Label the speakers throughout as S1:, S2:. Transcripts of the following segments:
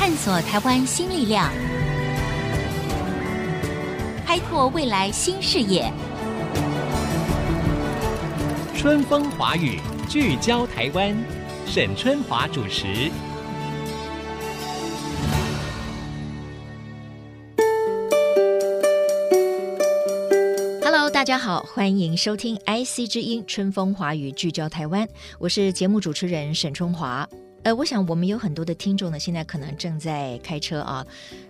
S1: 探索台湾新力量，开拓未来新视野。
S2: 春风华语，聚焦台湾，沈春华主持。
S3: Hello，大家好，欢迎收听 IC 之音春风华语，聚焦台湾，我是节目主持人沈春华。呃，我想我们有很多的听众呢，现在可能正在开车啊，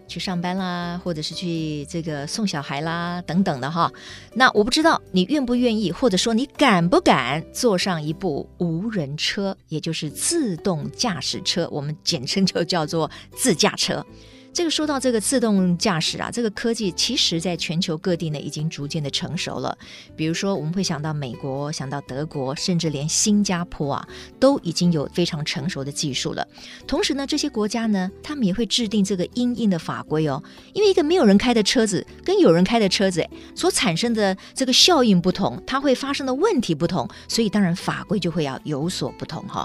S3: 去上班啦，或者是去这个送小孩啦，等等的哈。那我不知道你愿不愿意，或者说你敢不敢坐上一部无人车，也就是自动驾驶车，我们简称就叫做自驾车。这个说到这个自动驾驶啊，这个科技其实在全球各地呢已经逐渐的成熟了。比如说，我们会想到美国，想到德国，甚至连新加坡啊，都已经有非常成熟的技术了。同时呢，这些国家呢，他们也会制定这个因应的法规哦。因为一个没有人开的车子跟有人开的车子所产生的这个效应不同，它会发生的问题不同，所以当然法规就会要有所不同哈。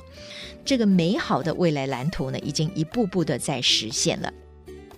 S3: 这个美好的未来蓝图呢，已经一步步的在实现了。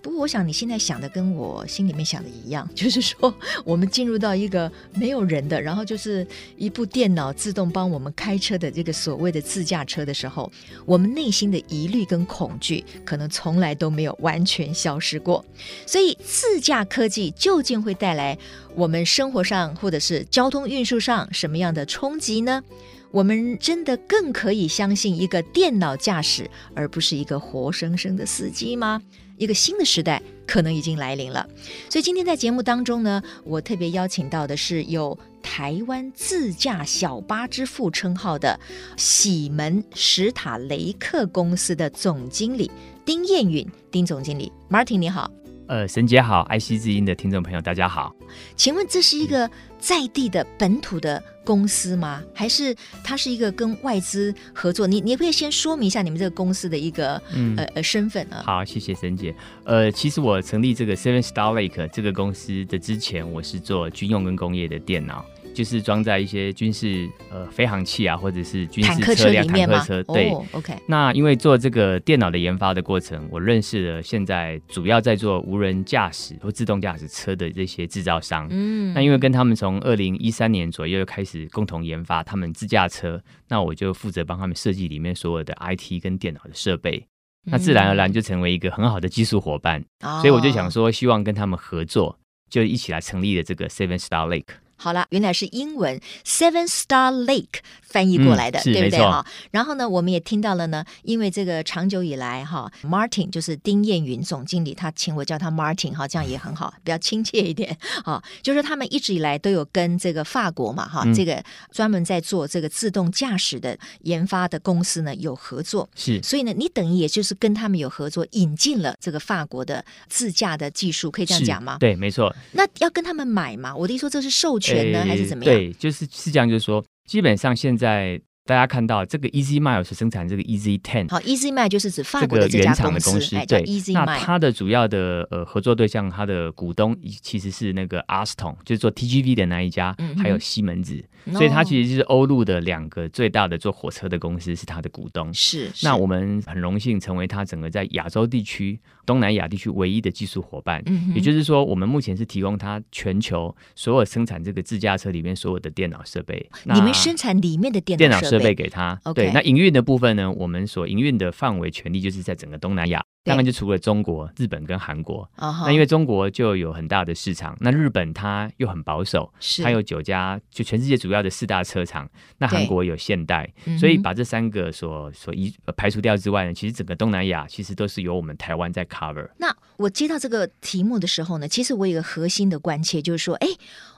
S3: 不过，我想你现在想的跟我心里面想的一样，就是说，我们进入到一个没有人的，然后就是一部电脑自动帮我们开车的这个所谓的自驾车的时候，我们内心的疑虑跟恐惧可能从来都没有完全消失过。所以，自驾科技究竟会带来我们生活上或者是交通运输上什么样的冲击呢？我们真的更可以相信一个电脑驾驶，而不是一个活生生的司机吗？一个新的时代可能已经来临了，所以今天在节目当中呢，我特别邀请到的是有台湾自驾小巴之父称号的喜门史塔雷克公司的总经理丁彦允，丁总经理，Martin 你好。
S4: 呃，沈姐好爱惜之音的听众朋友大家好。
S3: 请问这是一个在地的本土的公司吗？还是它是一个跟外资合作？你你可以先说明一下你们这个公司的一个、嗯、呃呃身份呢。
S4: 好，谢谢沈姐。呃，其实我成立这个 Seven Star Lake 这个公司的之前，我是做军用跟工业的电脑。就是装在一些军事呃飞行器啊，或者是军事车辆、坦克车。对、
S3: oh，OK。
S4: 那因为做这个电脑的研发的过程，我认识了现在主要在做无人驾驶或自动驾驶车的这些制造商。嗯。那因为跟他们从二零一三年左右开始共同研发他们自驾车，那我就负责帮他们设计里面所有的 IT 跟电脑的设备。那自然而然就成为一个很好的技术伙伴。嗯。所以我就想说，希望跟他们合作，就一起来成立了这个 Seven Star Lake。
S3: 好了，原来是英文 Seven Star Lake 翻译过来的，嗯、对不对哈？然后呢，我们也听到了呢，因为这个长久以来哈，Martin 就是丁彦云总经理，他请我叫他 Martin 哈，这样也很好，比较亲切一点 啊。就是他们一直以来都有跟这个法国嘛哈，这个专门在做这个自动驾驶的研发的公司呢有合作，是，所以呢，你等于也就是跟他们有合作，引进了这个法国的自驾的技术，可以这样讲吗？
S4: 对，没错。
S3: 那要跟他们买吗？我的意思说这是授权。权呢，还是怎么样？
S4: 对，就是是这样，就是说，基本上现在。大家看到这个 Easy Mile 是生产这个 Easy Ten，
S3: 好，Easy Mile 就是指法国的这家公司，
S4: 这个、对，Easy Mile。那它的主要的呃合作对象，它的股东其实是那个 Alstom，就是做 TGV 的那一家，嗯、还有西门子，所以它其实就是欧陆的两个最大的做火车的公司是它的股东。是，那我们很荣幸成为它整个在亚洲地区、东南亚地区唯一的技术伙伴。嗯，也就是说，我们目前是提供它全球所有生产这个自驾车里面所有的电脑设备。
S3: 你们生产里面的电脑设备？
S4: 设备给他.对，那营运的部分呢？我们所营运的范围权利就是在整个东南亚。当然就除了中国、日本跟韩国，uh-huh. 那因为中国就有很大的市场，那日本它又很保守，它有九家，就全世界主要的四大车厂。那韩国有现代，所以把这三个所所一排除掉之外呢，其实整个东南亚其实都是由我们台湾在 cover。
S3: 那我接到这个题目的时候呢，其实我有一个核心的关切，就是说，哎，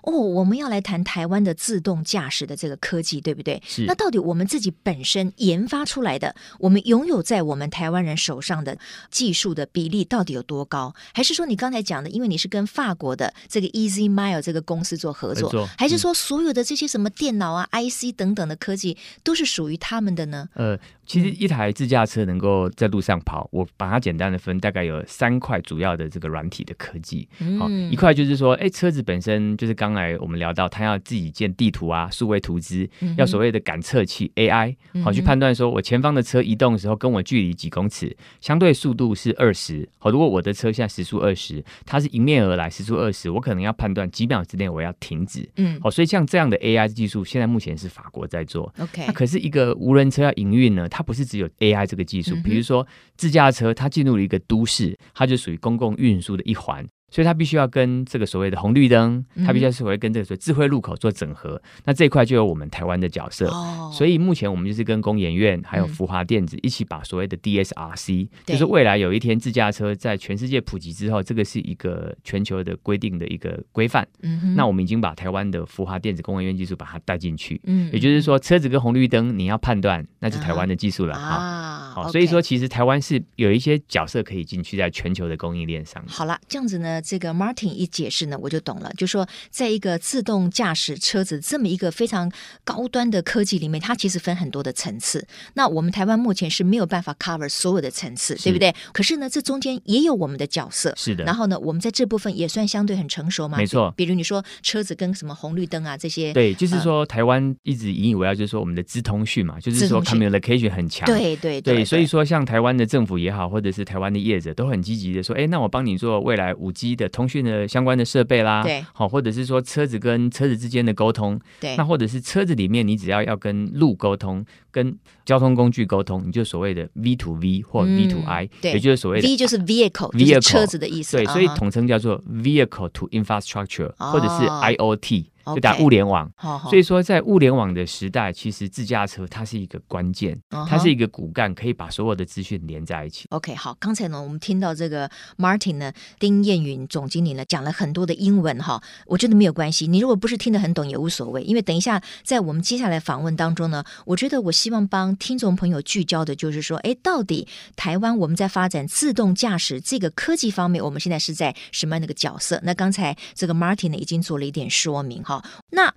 S3: 哦，我们要来谈台湾的自动驾驶的这个科技，对不对？是。那到底我们自己本身研发出来的，我们拥有在我们台湾人手上的。技术的比例到底有多高？还是说你刚才讲的，因为你是跟法国的这个 Easy Mile 这个公司做合作，还是说所有的这些什么电脑啊、嗯、IC 等等的科技都是属于他们的呢？
S4: 呃，其实一台自驾车能够在路上跑，我把它简单的分，大概有三块主要的这个软体的科技。好、嗯，一块就是说，哎，车子本身就是刚刚才我们聊到，它要自己建地图啊，数位图资，
S3: 嗯、
S4: 要所谓的感测器 AI，好去判断说我前方的车移动的时候跟我距离几公尺，相对速度是二十。好，如果我的车现在时速二十，它是迎面而来时速二十，我可能要判断几秒之内我要停止。嗯，好，所以像这样的 AI 技术，现在目前是法国在做。OK，那可是一个无人车要营运呢，它不是只有 AI 这个技术，比如说自驾车，它进入了一个都市，它就属于公共运输的一环。所以它必须要跟这个所谓的红绿灯，它必须要是会跟这个所谓智慧路口做整合。嗯、那这一块就有我们台湾的角色。哦、所以目前我们就是跟工研院还有福华电子一起把所谓的 DSRC，、嗯、就是未来有一天自驾车在全世界普及之后，这个是一个全球的规定的一个规范。嗯哼，那我们已经把台湾的福华电子工研院技术把它带进去。嗯，也就是说车子跟红绿灯你要判断，那是台湾的技术了啊。啊好所以说其实台湾是有一些角色可以进去在全球的供应链上。
S3: 好了，这样子呢。这个 Martin 一解释呢，我就懂了。就说，在一个自动驾驶车子这么一个非常高端的科技里面，它其实分很多的层次。那我们台湾目前是没有办法 cover 所有的层次，对不对？可是呢，这中间也有我们的角色。
S4: 是的。
S3: 然后呢，我们在这部分也算相对很成熟嘛。
S4: 没错。
S3: 比如你说车子跟什么红绿灯啊这些。
S4: 对，就是说、呃、台湾一直引以为傲，就是说我们的资通讯嘛，就是说 communication 很强。
S3: 对对对，对。
S4: 所以说，像台湾的政府也好，或者是台湾的业者，都很积极的说，哎，那我帮你做未来五 G 的通讯的相关的设备啦，
S3: 对，
S4: 好，或者是说车子跟车子之间的沟通，
S3: 对，
S4: 那或者是车子里面你只要要跟路沟通，跟交通工具沟通，你就所谓的 V to V 或 V to I，、嗯、
S3: 对，
S4: 也就是所谓的
S3: V 就是 vehicle，vehicle 车子的意思，
S4: 对，所以统称叫做 vehicle to infrastructure，、uh. 或者是 IoT。就打物联网，Okay. 所以说在物联网的时代，其实自驾车它是一个关键，uh. 它是一个骨干，可以把所有的资讯连在一起。
S3: OK，好，刚才呢，我们听到这个 Martin 呢，丁燕云总经理呢讲了很多的英文哈，我觉得没有关系，你如果不是听得很懂也无所谓，因为等一下在我们接下来访问当中呢，我觉得我希望帮听众朋友聚焦的就是说，哎，到底台湾我们在发展自动驾驶这个科技方面，我们现在是在什么样的一个角色？那刚才这个 Martin 呢已经做了一点说明哈，那。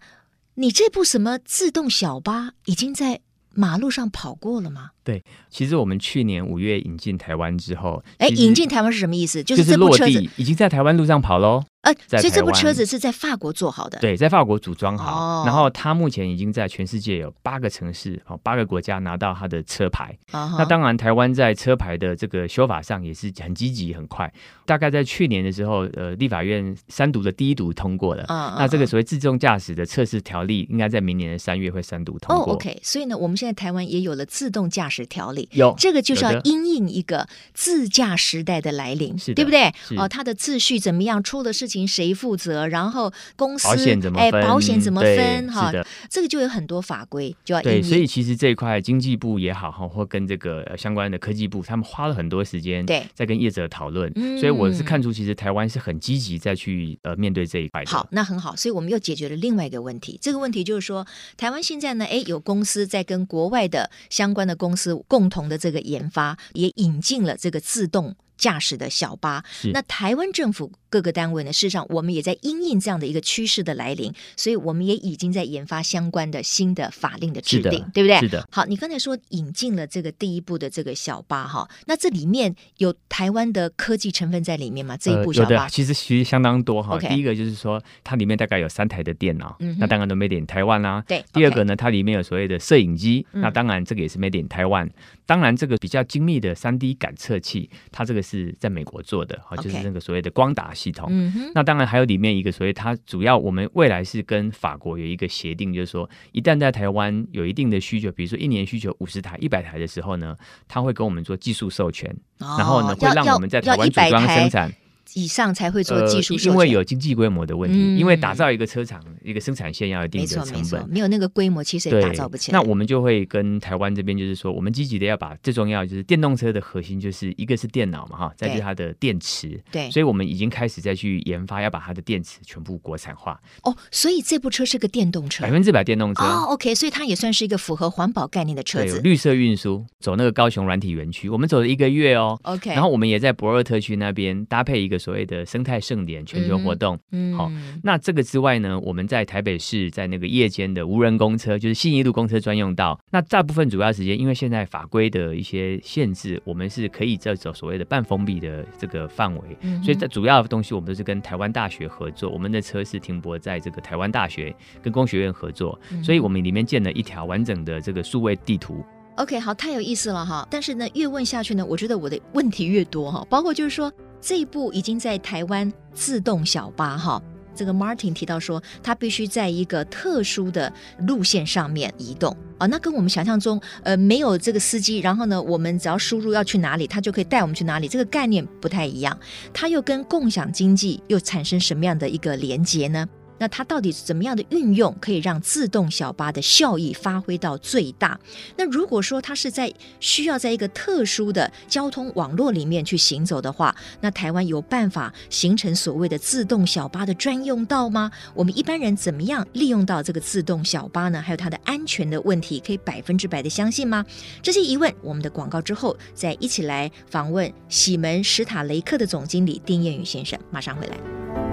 S3: 你这部什么自动小巴已经在马路上跑过了吗？
S4: 对，其实我们去年五月引进台湾之后，
S3: 哎，引进台湾是什么意思？
S4: 就是这部车子已经在台湾路上跑喽。
S3: 呃，所以这部车子是在法国做好的，
S4: 对，在法国组装好，哦、然后它目前已经在全世界有八个城市、哦八个国家拿到它的车牌。哦、那当然，台湾在车牌的这个修法上也是很积极、很快。大概在去年的时候，呃，立法院三读的第一读通过了。哦、那这个所谓自动驾驶的测试条例，应该在明年的三月会三读通过。
S3: 哦，OK。所以呢，我们现在台湾也有了自动驾驶条例，
S4: 有
S3: 这个就是要因应一个自驾时代的来临，
S4: 是
S3: 对不
S4: 对？
S3: 哦，它的秩序怎么样？出了事情谁负责？然后公司
S4: 保险怎么分？
S3: 哎，保险怎么分？哈，这个就有很多法规就要
S4: 对，所以其实这一块经济部也好哈，或跟这个相关的科技部，他们花了很多时间对，在跟业者讨论。
S3: 嗯、
S4: 所以我是看出，其实台湾是很积极在去呃面对这一块的。
S3: 好，那很好，所以我们又解决了另外一个问题。这个问题就是说，台湾现在呢，哎，有公司在跟国外的相关的公司是共同的这个研发，也引进了这个自动驾驶的小巴。
S4: 是
S3: 那台湾政府。各个单位呢，事实上我们也在因应这样的一个趋势的来临，所以我们也已经在研发相关的新的法令的制定，对不对？
S4: 是的。
S3: 好，你刚才说引进了这个第一步的这个小巴哈，那这里面有台湾的科技成分在里面吗？这一部小巴、
S4: 呃、其实其实相当多哈。第一个就是说，它里面大概有三台的电脑，
S3: 嗯、
S4: 那当然都 made in 台湾啦。
S3: 对。
S4: 第二个呢，它里面有所谓的摄影机，
S3: 嗯、
S4: 那当然这个也是 made in 台湾。当然，这个比较精密的三 D 感测器，它这个是在美国做的，好，就是那个所谓的光达系
S3: 统。
S4: 那当然还有里面一个所谓它主要我们未来是跟法国有一个协定，就是说一旦在台湾有一定的需求，比如说一年需求五十台、一百台的时候呢，他会跟我们做技术授权，
S3: 哦、
S4: 然后呢会让我们在台湾组装生产。
S3: 以上才会做技术、
S4: 呃，因为有经济规模的问题，
S3: 嗯、
S4: 因为打造一个车厂、一个生产线要有一定的成本，
S3: 没错没错，没有那个规模其实也打造不起来。
S4: 那我们就会跟台湾这边就是说，我们积极的要把最重要就是电动车的核心就是一个是电脑嘛哈，再就是它的电池，
S3: 对，
S4: 所以我们已经开始再去研发要把它的电池全部国产化。
S3: 哦，所以这部车是个电动车，
S4: 百分之百电动车
S3: 哦。OK，所以它也算是一个符合环保概念的车子，
S4: 绿色运输，走那个高雄软体园区，我们走了一个月哦。
S3: OK，
S4: 然后我们也在博尔特区那边搭配一个所谓的生态盛典全球活动。
S3: 嗯，
S4: 好，那这个之外呢，我们在台北市在那个夜间的无人公车，就是信义路公车专用道，那大部分主要时间，因为现在法规的一些限制，我们是可以在走所谓的半封闭的这个范围，嗯、所以在主要的东西我们都是跟台湾大学合作，我们的车是停泊在这个台湾大学跟工学院合作，所以我们里面建了一条完整的这个数位地图。
S3: OK，好，太有意思了哈！但是呢，越问下去呢，我觉得我的问题越多哈。包括就是说，这一部已经在台湾自动小巴哈，这个 Martin 提到说，它必须在一个特殊的路线上面移动啊。那跟我们想象中，呃，没有这个司机，然后呢，我们只要输入要去哪里，他就可以带我们去哪里，这个概念不太一样。它又跟共享经济又产生什么样的一个连接呢？那它到底是怎么样的运用，可以让自动小巴的效益发挥到最大？那如果说它是在需要在一个特殊的交通网络里面去行走的话，那台湾有办法形成所谓的自动小巴的专用道吗？我们一般人怎么样利用到这个自动小巴呢？还有它的安全的问题，可以百分之百的相信吗？这些疑问，我们的广告之后再一起来访问喜门史塔雷克的总经理丁彦宇先生，马上回来。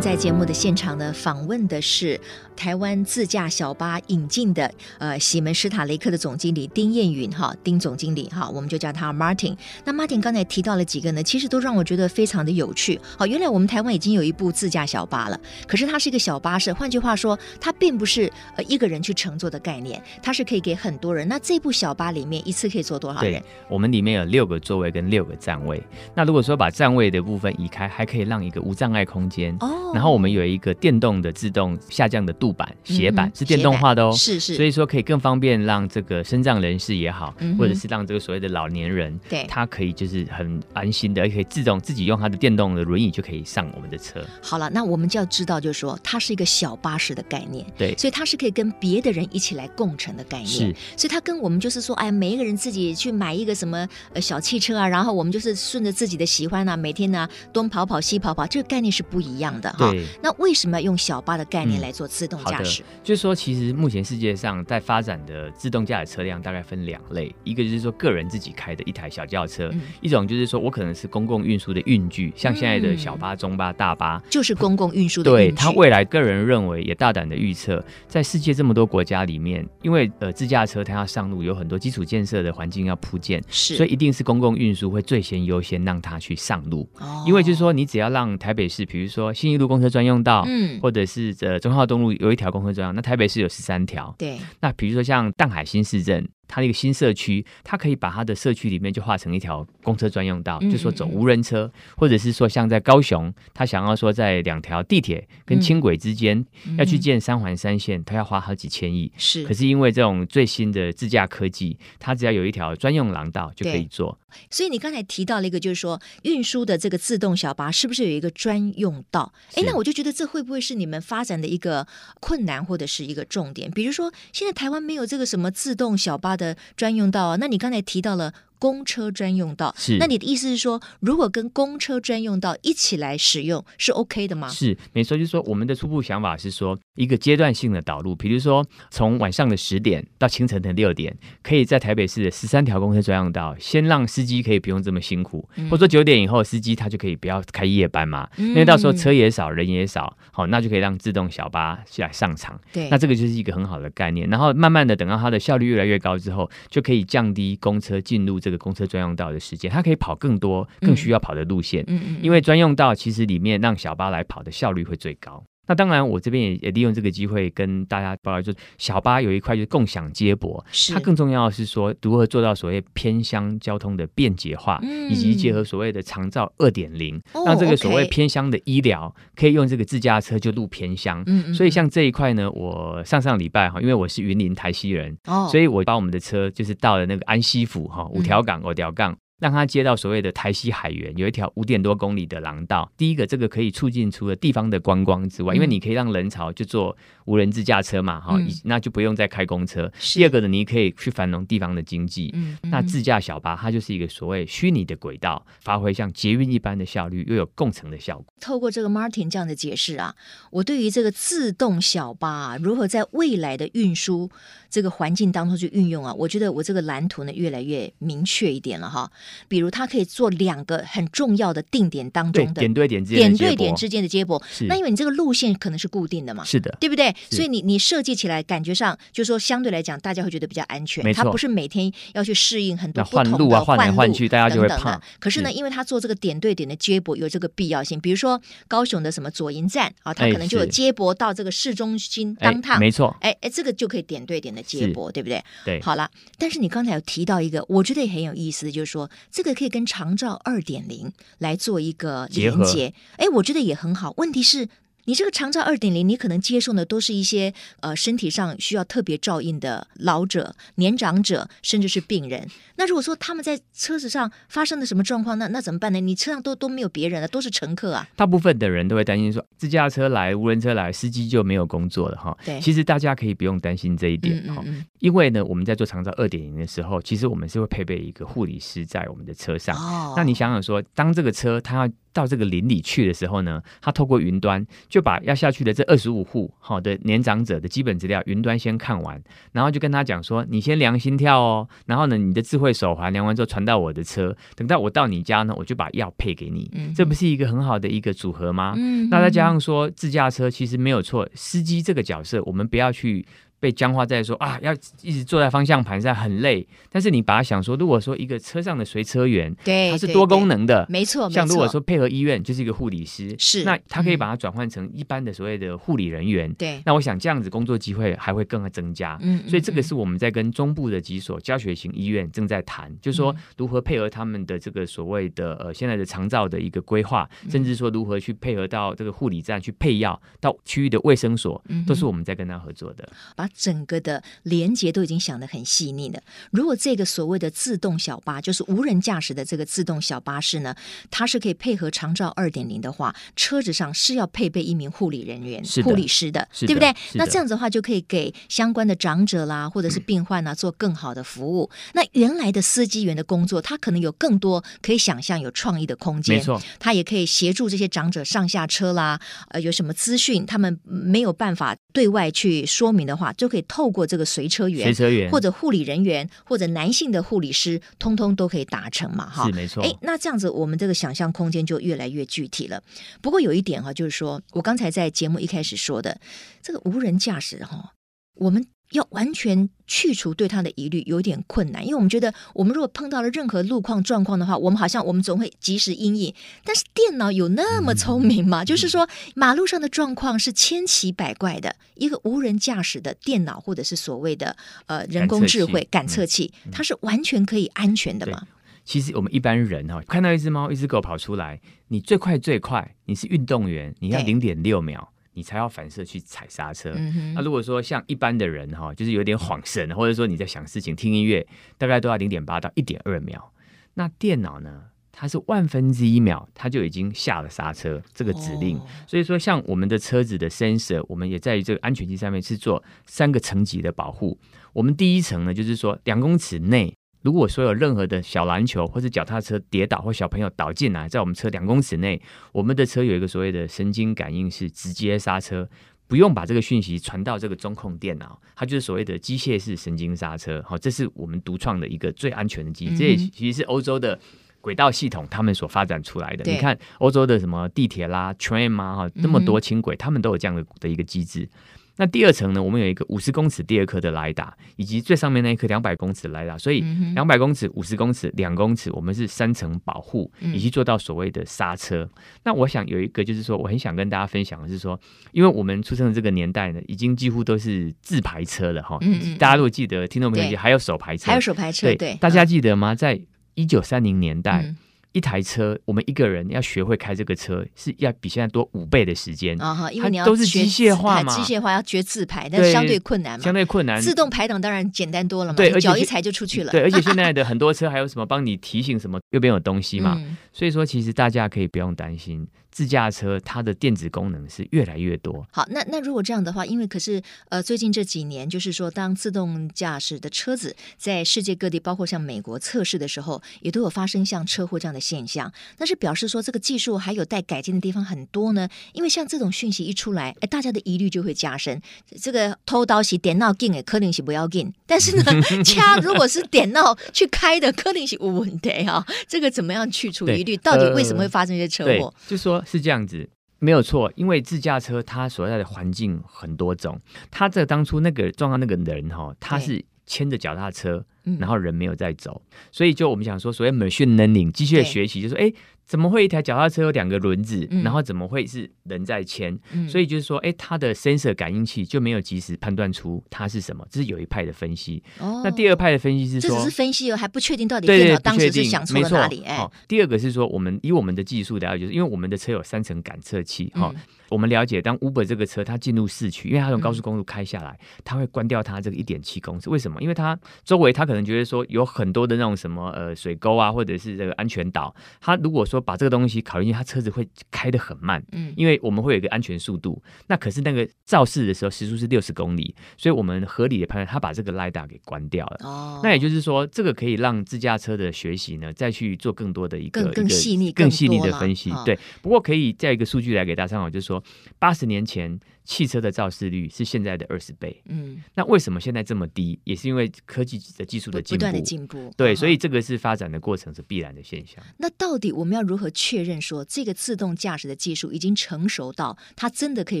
S3: 节目的现场呢，访问的是台湾自驾小巴引进的呃喜门施塔雷克的总经理丁彦云哈，丁总经理哈，我们就叫他 Martin。那 Martin 刚才提到了几个呢，其实都让我觉得非常的有趣。好，原来我们台湾已经有一部自驾小巴了，可是它是一个小巴士，换句话说，它并不是呃一个人去乘坐的概念，它是可以给很多人。那这部小巴里面一次可以坐多少人？
S4: 对，我们里面有六个座位跟六个站位。那如果说把站位的部分移开，还可以让一个无障碍空间。哦。然后我们有一个电动的自动下降的渡板斜板，是电动化的哦，
S3: 是是，
S4: 所以说可以更方便让这个身障人士也好，或者是让这个所谓的老年人，对，他可以就是很安心的，而且可以自动自己用他的电动的轮椅就可以上我们的车。
S3: 好了，那我们就要知道，就是说它是一个小巴士的概念，
S4: 对，
S3: 所以它是可以跟别的人一起来共乘的概念，是，所以它跟我们就是说，哎，每一个人自己去买一个什么呃小汽车啊，然后我们就是顺着自己的喜欢啊，每天呢东跑跑西跑跑，这个概念是不一样的哈。那为什么要用小巴的概念来做自动驾驶？
S4: 嗯、就是说，其实目前世界上在发展的自动驾驶车辆大概分两类，一个就是说个人自己开的一台小轿车，嗯、一种就是说我可能是公共运输的运具，像现在的小巴、中巴、大巴，
S3: 就是公共运输的运具。
S4: 对，他未来个人认为也大胆的预测，在世界这么多国家里面，因为呃自驾车它要上路，有很多基础建设的环境要铺建，是，所以一定是公共运输会最先优先让它去上路。哦，因为就是说你只要让台北市，比如说新一路公车专用道。嗯，或者是呃中号东路有一条公车专用，那台北市有十三条。
S3: 对，
S4: 那比如说像淡海新市镇。它一个新社区，它可以把它的社区里面就画成一条公车专用道，嗯嗯嗯，就说走无人车，或者是说像在高雄，他想要说在两条地铁跟轻轨之间要去建三环三线，他要花好几千亿。是，可是因为这种最新的自驾科技，它只要有一条专用廊道就可以做。
S3: 所以你刚才提到了一个，就是说运输的这个自动小巴是不是有一个专用道？哎，那我就觉得这会不会是你们发展的一个困难或者是一个重点？比如说现在台湾没有这个什么自动小巴的专用道啊，那你刚才提到了。公车专用道是，那你的意思是说，如果跟公车专用道一起来使用是 OK 的吗？
S4: 是，没错，就是说我们的初步想法是说，一个阶段性的导入，比如说从晚上的十点到清晨的六点，可以在台北市的十三条公车专用道，先让司机可以不用这么辛苦，嗯、或者说九点以后司机他就可以不要开夜班嘛，嗯、因为到时候车也少，人也少，好，那就可以让自动小巴来上场。对，那这个就是一个很好的概念。然后慢慢的等到它的效率越来越高之后，就可以降低公车进入。这个公车专用道的时间，它可以跑更多、更需要跑的路线。嗯嗯，因为专用道其实里面让小巴来跑的效率会最高。那当然，我这边也也利用这个机会跟大家报告，就是小巴有一块就是共享接驳，它更重要的是说如何做到所谓偏乡交通的便捷化，嗯、以及结合所谓的长照二点零，让这个所谓偏乡的医疗可以用这个自驾车就入偏乡。嗯，所以像这一块呢，我上上礼拜哈，因为我是云林台西人，哦，所以我把我们的车就是到了那个安溪府哈五条港五条港。让它接到所谓的台西海园，有一条五点多公里的廊道。第一个，这个可以促进除了地方的观光之外，嗯、因为你可以让人潮就坐无人自驾车嘛，哈、嗯，那就不用再开公车。第二个呢，你可以去繁荣地方的经济。嗯，那自驾小巴它就是一个所谓虚拟的轨道，发挥像捷运一般的效率，又有共乘的效果。
S3: 透过这个 Martin 这样的解释啊，我对于这个自动小巴、啊、如何在未来的运输这个环境当中去运用啊，我觉得我这个蓝图呢越来越明确一点了哈。比如它可以做两个很重要的定点当中的
S4: 点对点之间
S3: 点对点之间的接驳，那因为你这个路线可能是固定的嘛，
S4: 是。的，
S3: 对不对？所以你你设计起来感觉上就是说相对来讲大家会觉得比较安全，它不是每天要去适应很多不同的
S4: 路啊，换来换去，大家就会怕。
S3: 可是呢，因为它做这个点对点的接驳有这个必要性，比如说高雄的什么左营站啊，它可能就有接驳到这个市中心当趟，
S4: 没错，
S3: 哎哎，这个就可以点对点的接驳，对不对？
S4: 对，
S3: 好了，但是你刚才有提到一个，我觉得也很有意思的，就是说这个可以跟长照二点零来做一个连接，哎，我觉得也很好。问题是。你这个长照二点零，你可能接送的都是一些呃身体上需要特别照应的老者、年长者，甚至是病人。那如果说他们在车子上发生了什么状况，那那怎么办呢？你车上都都没有别人了，都是乘客啊。
S4: 大部分的人都会担心说，自驾车来、无人车来，司机就没有工作了哈。
S3: 对，
S4: 其实大家可以不用担心这一点哈，嗯嗯嗯，因为呢，我们在做长照二点零的时候，其实我们是会配备一个护理师在我们的车上。哦，那你想想说，当这个车它要到这个林里去的时候呢，他透过云端就把要下去的这二十五户好的年长者的基本资料云端先看完，然后就跟他讲说，你先量心跳哦，然后呢，你的智慧手环量完之后传到我的车，等到我到你家呢，我就把药配给你，嗯、这不是一个很好的一个组合吗？嗯、那再加上说自驾车其实没有错，司机这个角色我们不要去。被僵化在说啊，要一直坐在方向盘上很累。但是你把它想说，如果说一个车上的随车员，
S3: 对，
S4: 它是多功能的，
S3: 没错。
S4: 像如果说配合医院，就是一个护理师，
S3: 是。
S4: 那他可以把它转换成一般的所谓的护理人员，
S3: 对。
S4: 那我想这样子工作机会还会更增加。嗯。所以这个是我们在跟中部的几所教学型医院正在谈，就是说如何配合他们的这个所谓的呃现在的长照的一个规划，甚至说如何去配合到这个护理站去配药，到区域的卫生所，都是我们在跟他合作的。
S3: 把整个的。连接都已经想得很细腻了。如果这个所谓的自动小巴，就是无人驾驶的这个自动小巴士呢，它是可以配合长照二点零的话，车子上是要配备一名护理人
S4: 员、
S3: 护理师的，对不对？那这样子的话，就可以给相关的长者啦，或者是病患啊，做更好的服务。嗯、那原来的司机员的工作，他可能有更多可以想象、有创意的空间。
S4: 没错，
S3: 他也可以协助这些长者上下车啦。呃，有什么资讯他们没有办法对外去说明的话，就可以透过这个。随车员、随车员或者护理人员或者男性的护理师，通通都可以达成嘛？哈，
S4: 是没错。
S3: 哎，那这样子，我们这个想象空间就越来越具体了。不过有一点哈，就是说我刚才在节目一开始说的，这个无人驾驶哈，我们。要完全去除对他的疑虑有点困难，因为我们觉得，我们如果碰到了任何路况状况的话，我们好像我们总会及时应应。但是电脑有那么聪明吗？嗯、就是说，马路上的状况是千奇百怪的，一个无人驾驶的电脑或者是所谓的呃人工智慧感测器，嗯、它是完全可以安全的吗？
S4: 其实我们一般人哈，看到一只猫、一只狗跑出来，你最快最快，你是运动员，你要零点六秒。你才要反射去踩刹车。那、嗯哼啊、如果说像一般的人哈，就是有点恍神，或者说你在想事情、听音乐，大概都要零点八到一点二秒。那电脑呢，它是万分之一秒，它就已经下了刹车这个指令。哦、所以说，像我们的车子的 sensor，我们也在于这个安全机上面是做三个层级的保护。我们第一层呢，就是说两公尺内。如果说有任何的小篮球或者脚踏车跌倒或小朋友倒进来，在我们车两公尺内，我们的车有一个所谓的神经感应，是直接刹车，不用把这个讯息传到这个中控电脑，它就是所谓的机械式神经刹车。好，这是我们独创的一个最安全的机制，这也其实是欧洲的轨道系统他们所发展出来的。你看欧洲的什么地铁啦、train 啊，哈，那么多轻轨，他们都有这样的的一个机制。那第二层呢，我们有一个五十公尺第二颗的雷达，以及最上面那一颗两百公尺的雷达，所以两百公尺、五十公尺、两公尺，我们是三层保护，以及做到所谓的刹车。嗯、那我想有一个就是说，我很想跟大家分享的是说，因为我们出生的这个年代呢，已经几乎都是自排车了哈。嗯嗯。大家如果记得，听众朋友还有手排车，
S3: 还有手排车，对，
S4: 对，大家记得吗？在一九三零年代。嗯一台车，我们一个人要学会开这个车，是要比现在多五倍的时间
S3: 啊哈，因为你要
S4: 都是机械化嘛，
S3: 机械化要学自排，但是相对困难嘛，
S4: 相对困难。
S3: 自动排档当然简单多了嘛，
S4: 对，
S3: 脚一踩就出去了。
S4: 对，而且现在的 很多车还有什么帮你提醒什么右边有东西嘛，嗯、所以说其实大家可以不用担心。自驾车它的电子功能是越来越多。
S3: 好，那那如果这样的话，因为可是呃，最近这几年就是说，当自动驾驶的车子在世界各地，包括像美国测试的时候，也都有发生像车祸这样的现象。那是表示说这个技术还有待改进的地方很多呢。因为像这种讯息一出来，哎，大家的疑虑就会加深。这个偷刀是点闹进的，可能是不要进。但是呢，掐如果是点闹去开的，柯林是无问题啊。这个怎么样去除疑虑？到底为什么会发生一些车祸？
S4: 就说。是这样子，没有错。因为自驾车它所在的环境很多种，他这当初那个撞到那个人哈，他是牵着脚踏车，然后人没有在走，所以就我们想说，所谓 machine learning 机械学习，就是说，哎。怎么会一台脚踏车有两个轮子，嗯、然后怎么会是人在牵？嗯、所以就是说，哎，它的 sensor 感应器就没有及时判断出它是什么，这是有一派的分析。哦、那第二派的分析是说，
S3: 这只是分析哦，还不确定到底电脑当时是想错了哪里。哎、
S4: 哦，第二个是说，我们以我们的技术了解，就是因为我们的车有三层感测器，哈、嗯。我们了解，当 Uber 这个车它进入市区，因为它从高速公路开下来，它会关掉它这个一点七公尺。为什么？因为它周围它可能觉得说有很多的那种什么呃水沟啊，或者是这个安全岛。它如果说把这个东西考虑进去，它车子会开得很慢。嗯，因为我们会有一个安全速度。那可是那个肇事的时候时速是六十公里，所以我们合理的判断，它把这个 LiDAR 给关掉了。哦，那也就是说，这个可以让自驾车的学习呢，再去做更多的一个
S3: 更更细腻、
S4: 更细腻的分析。对，不过可以再一个数据来给大家参考，就是说八十年。前汽车的肇事率是现在的二十倍，嗯，那为什么现在这么低？也是因为科技的技术的进步，不断的进步，对，所以这个是发展的过程是必然的现象。
S3: 那到底我们要如何确认说这个自动驾驶的技术已经成熟到它真的可以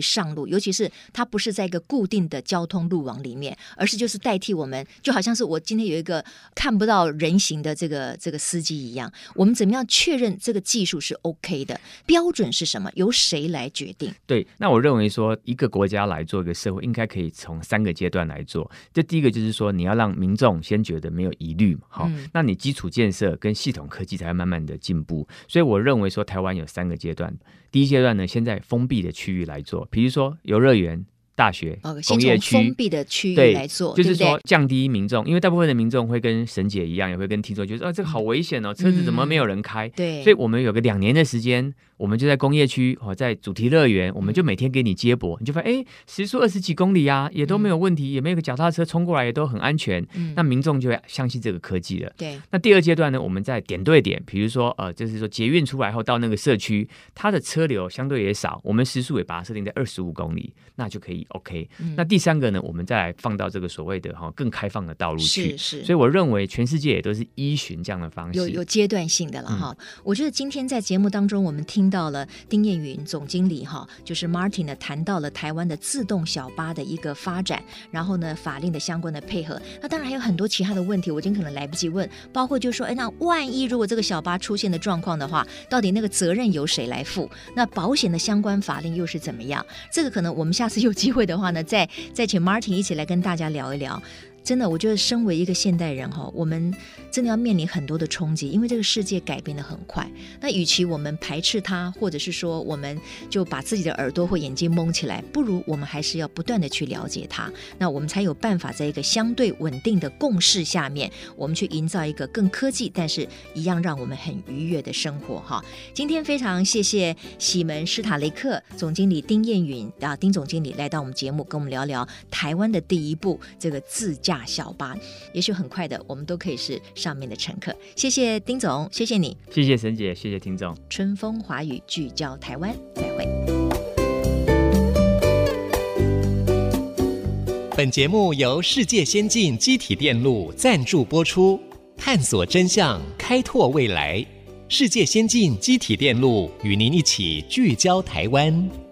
S3: 上路？尤其是它不是在一个固定的交通路网里面，而是就是代替我们，就好像是我今天有一个看不到人形的这个这个司机一样。我们怎么样确认这个技术是 OK 的？标准是什么？由谁来决定？
S4: 对，那我。认为说一个国家来做一个社会，应该可以从三个阶段来做。这第一个就是说，你要让民众先觉得没有疑虑嘛，好，嗯、那你基础建设跟系统科技才会慢慢的进步。所以我认为说，台湾有三个阶段。第一阶段呢，先在封闭的区域来做，比如说游乐园。大学、工业区、
S3: 封闭的区域来做，
S4: 就是说降低民众，因为大部分的民众会跟沈姐一样，也会跟听众，觉得啊，这个好危险哦，车子怎么没有人开？对，所以我们有个两年的时间，我们就在工业区哦，在主题乐园，我们就每天给你接驳，你就发现哎，时速二十几公里啊，也都没有问题，也没有个脚踏车冲过来，也都很安全。那民众就会相信这个科技了。对。那第二阶段呢，我们在点对点，比如说呃，就是说捷运出来后到那个社区，它的车流相对也少，我们时速也把它设定在二十五公里，那就可以 OK。那第三个呢，我们再来放到这个所谓的哈更开放的道路去，是是。所以我认为全世界也都是依循这样的方式，
S3: 有有阶段性的了哈。嗯、我觉得今天在节目当中，我们听到了丁彦云总经理哈，就是 Martin 呢谈到了台湾的自动小巴的一个发展，然后呢法令的相关的配合。那当然还有很多其他的问题，我今天可能来不及问，包括就是说，哎，那万一如果这个小巴出现的状况的话，到底那个责任由谁来负？那保险的相关法令又是怎么样？这个可能我们下次有机会会的话呢，再。再请 Martin 一起来跟大家聊一聊。真的，我觉得身为一个现代人哈，我们真的要面临很多的冲击，因为这个世界改变的很快。那与其我们排斥它，或者是说我们就把自己的耳朵或眼睛蒙起来，不如我们还是要不断的去了解它，那我们才有办法在一个相对稳定的共识下面，我们去营造一个更科技，但是一样让我们很愉悦的生活哈。今天非常谢谢喜门施塔雷克总经理丁彦允啊，丁总经理来到我们节目，跟我们聊聊台湾的第一部这个自驾。大小巴，也许很快的，我们都可以是上面的乘客。谢谢丁总，谢谢你，
S4: 谢谢沈姐，谢谢听众。
S3: 春风华语聚焦台湾，再会。
S2: 本节目由世界先进机体电路赞助播出，探索真相，开拓未来。世界先进机体电路与您一起聚焦台湾。